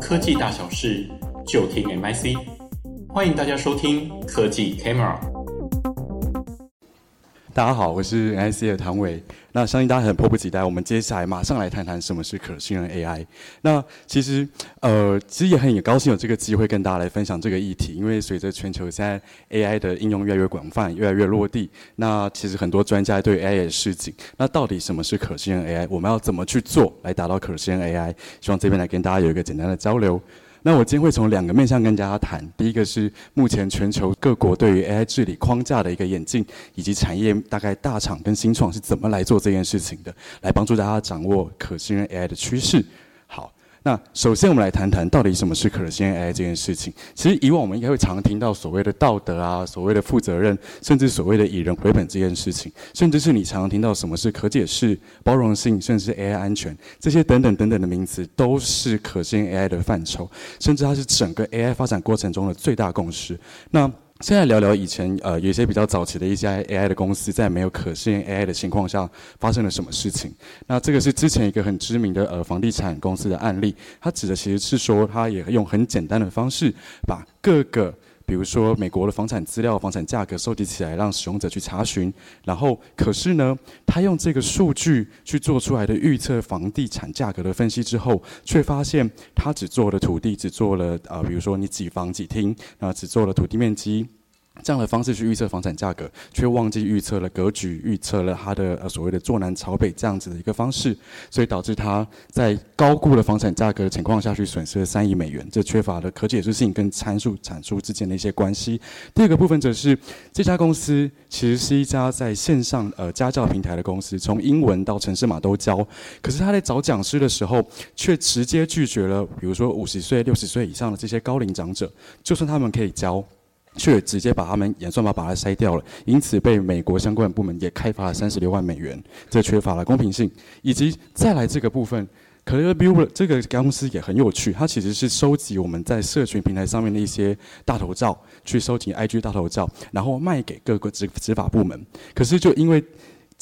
科技大小事，就听 MIC。欢迎大家收听科技 Camera。大家好，我是 MIC 的唐伟。那相信大家很迫不及待，我们接下来马上来谈谈什么是可信任 AI。那其实，呃，其实也很高兴有这个机会跟大家来分享这个议题，因为随着全球现在 AI 的应用越来越广泛，越来越落地，那其实很多专家对 AI 也示警。那到底什么是可信任 AI？我们要怎么去做来达到可信任 AI？希望这边来跟大家有一个简单的交流。那我今天会从两个面向跟大家谈，第一个是目前全球各国对于 AI 治理框架的一个演进，以及产业大概大厂跟新创是怎么来做这件事情的，来帮助大家掌握可信任 AI 的趋势。那首先，我们来谈谈到底什么是可信 AI 这件事情。其实以往我们应该会常听到所谓的道德啊，所谓的负责任，甚至所谓的以人为本这件事情，甚至是你常常听到什么是可解释、包容性，甚至是 AI 安全这些等等等等的名词，都是可信 AI 的范畴，甚至它是整个 AI 发展过程中的最大共识。那现在聊聊以前，呃，有些比较早期的一些 AI 的公司，在没有可信任 AI 的情况下，发生了什么事情？那这个是之前一个很知名的呃房地产公司的案例，它指的其实是说，它也用很简单的方式把各个。比如说，美国的房产资料、房产价格收集起来，让使用者去查询。然后，可是呢，他用这个数据去做出来的预测房地产价格的分析之后，却发现他只做了土地，只做了啊、比如说你几房几厅，啊，只做了土地面积。这样的方式去预测房产价格，却忘记预测了格局，预测了它的呃所谓的坐南朝北这样子的一个方式，所以导致它在高估了房产价格的情况下去损失了三亿美元，这缺乏了可解释性跟参数产出之间的一些关系。第二个部分则是这家公司其实是一家在线上呃家教平台的公司，从英文到城市码都教，可是他在找讲师的时候，却直接拒绝了，比如说五十岁、六十岁以上的这些高龄长者，就算他们可以教。却直接把他们演算法把它筛掉了，因此被美国相关部门也开罚了三十六万美元，这缺乏了公平性。以及再来这个部分，ClearView 这个公司也很有趣，它其实是收集我们在社群平台上面的一些大头照，去收集 IG 大头照，然后卖给各个执执法部门。可是就因为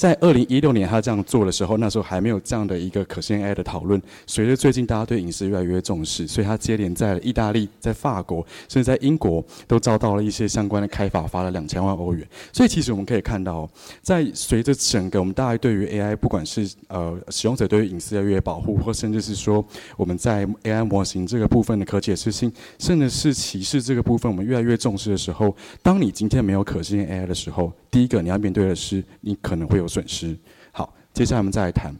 在二零一六年，他这样做的时候，那时候还没有这样的一个可信 AI 的讨论。随着最近大家对隐私越来越重视，所以他接连在意大利、在法国，甚至在英国，都遭到了一些相关的开罚，罚了两千万欧元。所以其实我们可以看到，在随着整个我们大家对于 AI，不管是呃使用者对于隐私越来越保护，或甚至是说我们在 AI 模型这个部分的可解释性，甚至是歧视这个部分，我们越来越重视的时候，当你今天没有可信 AI 的时候，第一个你要面对的是，你可能会有。损失。好，接下来我们再来谈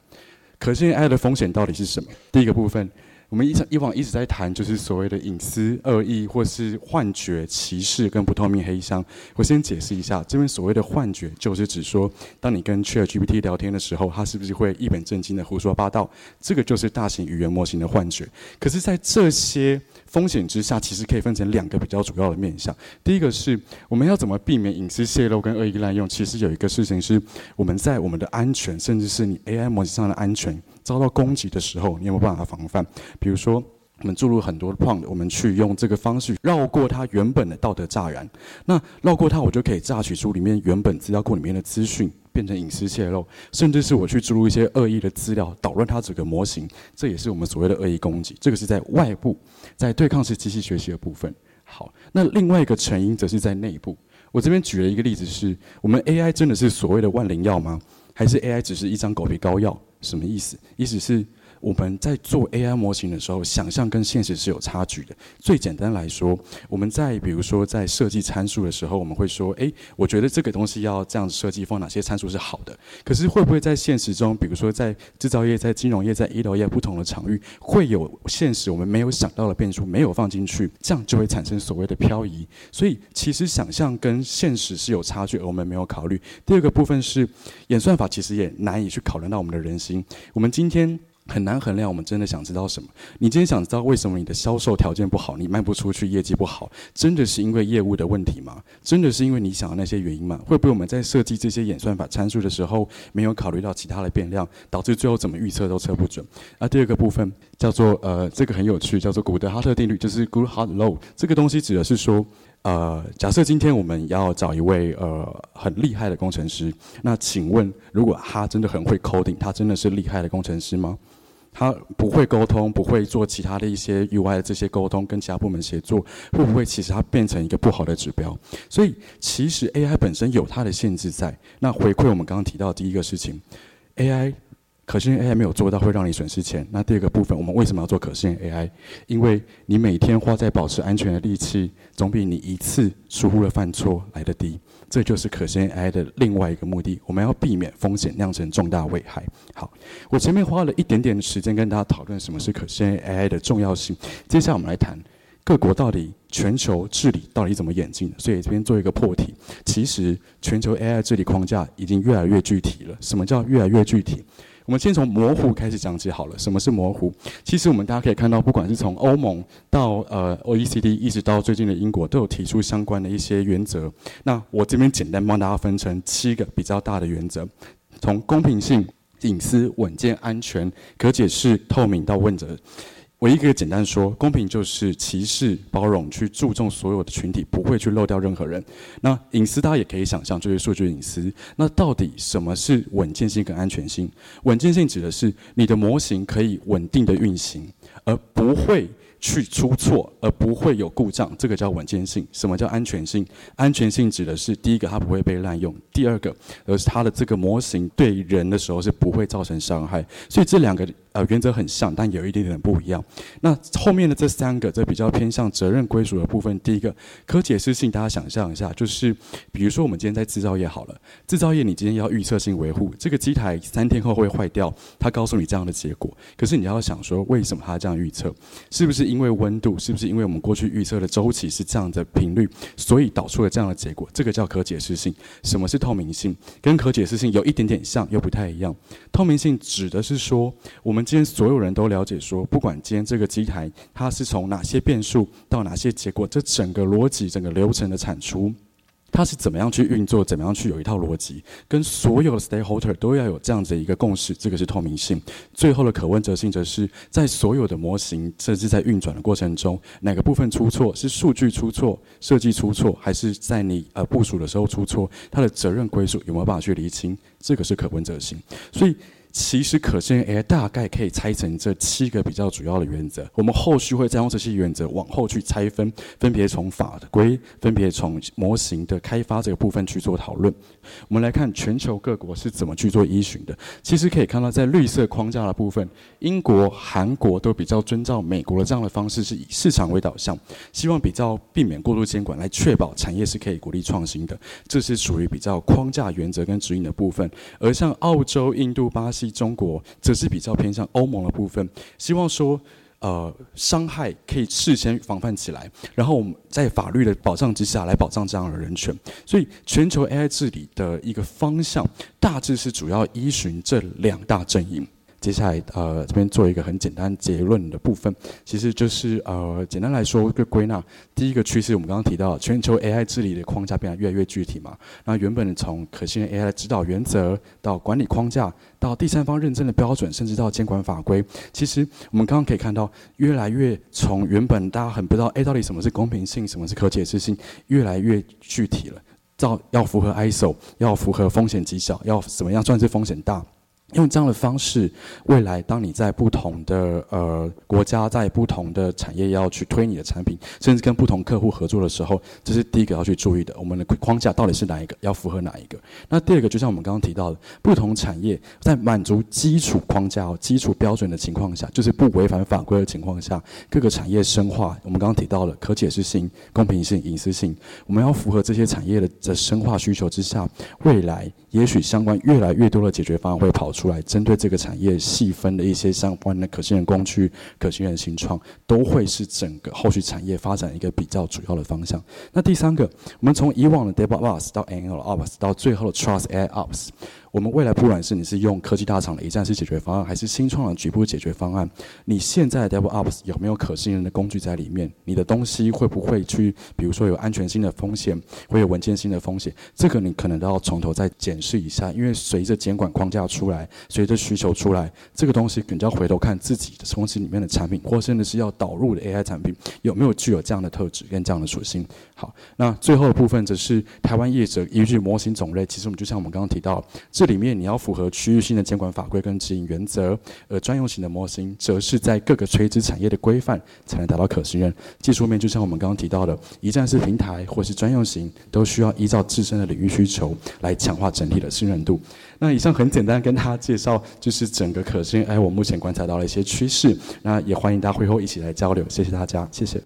可信 AI 的风险到底是什么？第一个部分，我们以以往一直在谈，就是所谓的隐私、恶意或是幻觉、歧视跟不透明黑箱。我先解释一下，这边所谓的幻觉，就是指说，当你跟 ChatGPT 聊天的时候，它是不是会一本正经的胡说八道？这个就是大型语言模型的幻觉。可是，在这些风险之下，其实可以分成两个比较主要的面向。第一个是我们要怎么避免隐私泄露跟恶意滥用。其实有一个事情是，我们在我们的安全，甚至是你 AI 模型上的安全遭到攻击的时候，你有没有办法防范？比如说，我们注入很多的 prompt，我们去用这个方式绕过它原本的道德栅栏。那绕过它，我就可以榨取出里面原本资料库里面的资讯。变成隐私泄露，甚至是我去注入一些恶意的资料，捣乱它整个模型，这也是我们所谓的恶意攻击。这个是在外部，在对抗式机器学习的部分。好，那另外一个成因则是在内部。我这边举了一个例子是，是我们 AI 真的是所谓的万灵药吗？还是 AI 只是一张狗皮膏药？什么意思？意思是。我们在做 AI 模型的时候，想象跟现实是有差距的。最简单来说，我们在比如说在设计参数的时候，我们会说：诶，我觉得这个东西要这样设计，放哪些参数是好的。可是会不会在现实中，比如说在制造业、在金融业、在医疗业不同的场域，会有现实我们没有想到的变数没有放进去，这样就会产生所谓的漂移。所以其实想象跟现实是有差距，而我们没有考虑。第二个部分是演算法，其实也难以去考量到我们的人心。我们今天。很难衡量，我们真的想知道什么？你今天想知道为什么你的销售条件不好，你卖不出去，业绩不好，真的是因为业务的问题吗？真的是因为你想的那些原因吗？会不会我们在设计这些演算法参数的时候，没有考虑到其他的变量，导致最后怎么预测都测不准？那第二个部分叫做呃，这个很有趣，叫做古德哈特定律，就是 Goodhart Law。这个东西指的是说，呃，假设今天我们要找一位呃很厉害的工程师，那请问，如果他真的很会 coding，他真的是厉害的工程师吗？他不会沟通，不会做其他的一些 UI 的这些沟通，跟其他部门协作，会不会其实它变成一个不好的指标？所以其实 AI 本身有它的限制在。那回馈我们刚刚提到的第一个事情，AI。可信 AI 没有做到，会让你损失钱。那第二个部分，我们为什么要做可信 AI？因为你每天花在保持安全的力气，总比你一次疏忽了犯错来得低。这就是可信 AI 的另外一个目的。我们要避免风险酿成重大危害。好，我前面花了一点点时间跟大家讨论什么是可信 AI 的重要性。接下来我们来谈各国到底全球治理到底怎么演进的。所以这边做一个破题，其实全球 AI 治理框架已经越来越具体了。什么叫越来越具体？我们先从模糊开始讲起好了。什么是模糊？其实我们大家可以看到，不管是从欧盟到呃 OECD，一直到最近的英国，都有提出相关的一些原则。那我这边简单帮大家分成七个比较大的原则，从公平性、隐私、稳健、安全、可解释、透明到问责。我一个简单说，公平就是歧视、包容，去注重所有的群体，不会去漏掉任何人。那隐私大家也可以想象，就是数据隐私。那到底什么是稳健性跟安全性？稳健性指的是你的模型可以稳定的运行，而不会。去出错而不会有故障，这个叫稳健性。什么叫安全性？安全性指的是第一个，它不会被滥用；第二个，而是它的这个模型对人的时候是不会造成伤害。所以这两个呃原则很像，但有一点点不一样。那后面的这三个，这比较偏向责任归属的部分。第一个，可解释性，大家想象一下，就是比如说我们今天在制造业好了，制造业你今天要预测性维护，这个机台三天后会坏掉，它告诉你这样的结果。可是你要想说，为什么它这样预测？是不是？因为温度是不是因为我们过去预测的周期是这样的频率，所以导出了这样的结果？这个叫可解释性。什么是透明性？跟可解释性有一点点像，又不太一样。透明性指的是说，我们们今天所有人都了解说，不管今天这个机台它是从哪些变数到哪些结果，这整个逻辑、整个流程的产出。它是怎么样去运作？怎么样去有一套逻辑？跟所有的 stakeholder 都要有这样子的一个共识，这个是透明性。最后的可问责性，则是在所有的模型甚至在运转的过程中，哪个部分出错？是数据出错、设计出错，还是在你呃部署的时候出错？它的责任归属有没有办法去厘清？这个是可问责性。所以。其实可见 AI 大概可以拆成这七个比较主要的原则，我们后续会再用这些原则往后去拆分，分别从法规，分别从模型的开发这个部分去做讨论。我们来看全球各国是怎么去做依循的。其实可以看到，在绿色框架的部分，英国、韩国都比较遵照美国的这样的方式，是以市场为导向，希望比较避免过度监管，来确保产业是可以鼓励创新的。这是属于比较框架原则跟指引的部分。而像澳洲、印度、巴西、中国，则是比较偏向欧盟的部分，希望说。呃，伤害可以事先防范起来，然后我们在法律的保障之下来保障这样的人权。所以，全球 AI 治理的一个方向，大致是主要依循这两大阵营。接下来，呃，这边做一个很简单结论的部分，其实就是呃，简单来说，个归纳，第一个趋势，我们刚刚提到，全球 AI 治理的框架变得越来越具体嘛。那原本从可信任 AI 的指导原则到管理框架，到第三方认证的标准，甚至到监管法规，其实我们刚刚可以看到，越来越从原本大家很不知道，哎，到底什么是公平性，什么是可解释性，越来越具体了。到要符合 ISO，要符合风险极小，要怎么样算是风险大？用这样的方式，未来当你在不同的呃国家，在不同的产业要去推你的产品，甚至跟不同客户合作的时候，这是第一个要去注意的。我们的框架到底是哪一个，要符合哪一个？那第二个，就像我们刚刚提到的，不同产业在满足基础框架、基础标准的情况下，就是不违反法规的情况下，各个产业深化。我们刚刚提到了可解释性、公平性、隐私性，我们要符合这些产业的的深化需求之下，未来也许相关越来越多的解决方案会跑出。出来，针对这个产业细分的一些相关的可信任工具、可信任新创，都会是整个后续产业发展一个比较主要的方向。那第三个，我们从以往的 DevOps 到 MLOps 到最后的 Trust AI Ops。我们未来不管是你是用科技大厂的一站式解决方案，还是新创的局部解决方案，你现在的 DevOps 有没有可信任的工具在里面？你的东西会不会去，比如说有安全性的风险，会有文件性的风险？这个你可能都要从头再检视一下，因为随着监管框架出来，随着需求出来，这个东西可能就要回头看自己的公司里面的产品，或甚至是要导入的 AI 产品有没有具有这样的特质跟这样的属性。好，那最后的部分则是台湾业者依据模型种类，其实我们就像我们刚刚提到。这里面你要符合区域性的监管法规跟指引原则，而专用型的模型则是在各个垂直产业的规范才能达到可信任。技术面就像我们刚刚提到的，一站式平台或是专用型，都需要依照自身的领域需求来强化整体的信任度。那以上很简单跟大家介绍，就是整个可信任 AI 我目前观察到的一些趋势。那也欢迎大家会后一起来交流，谢谢大家，谢谢。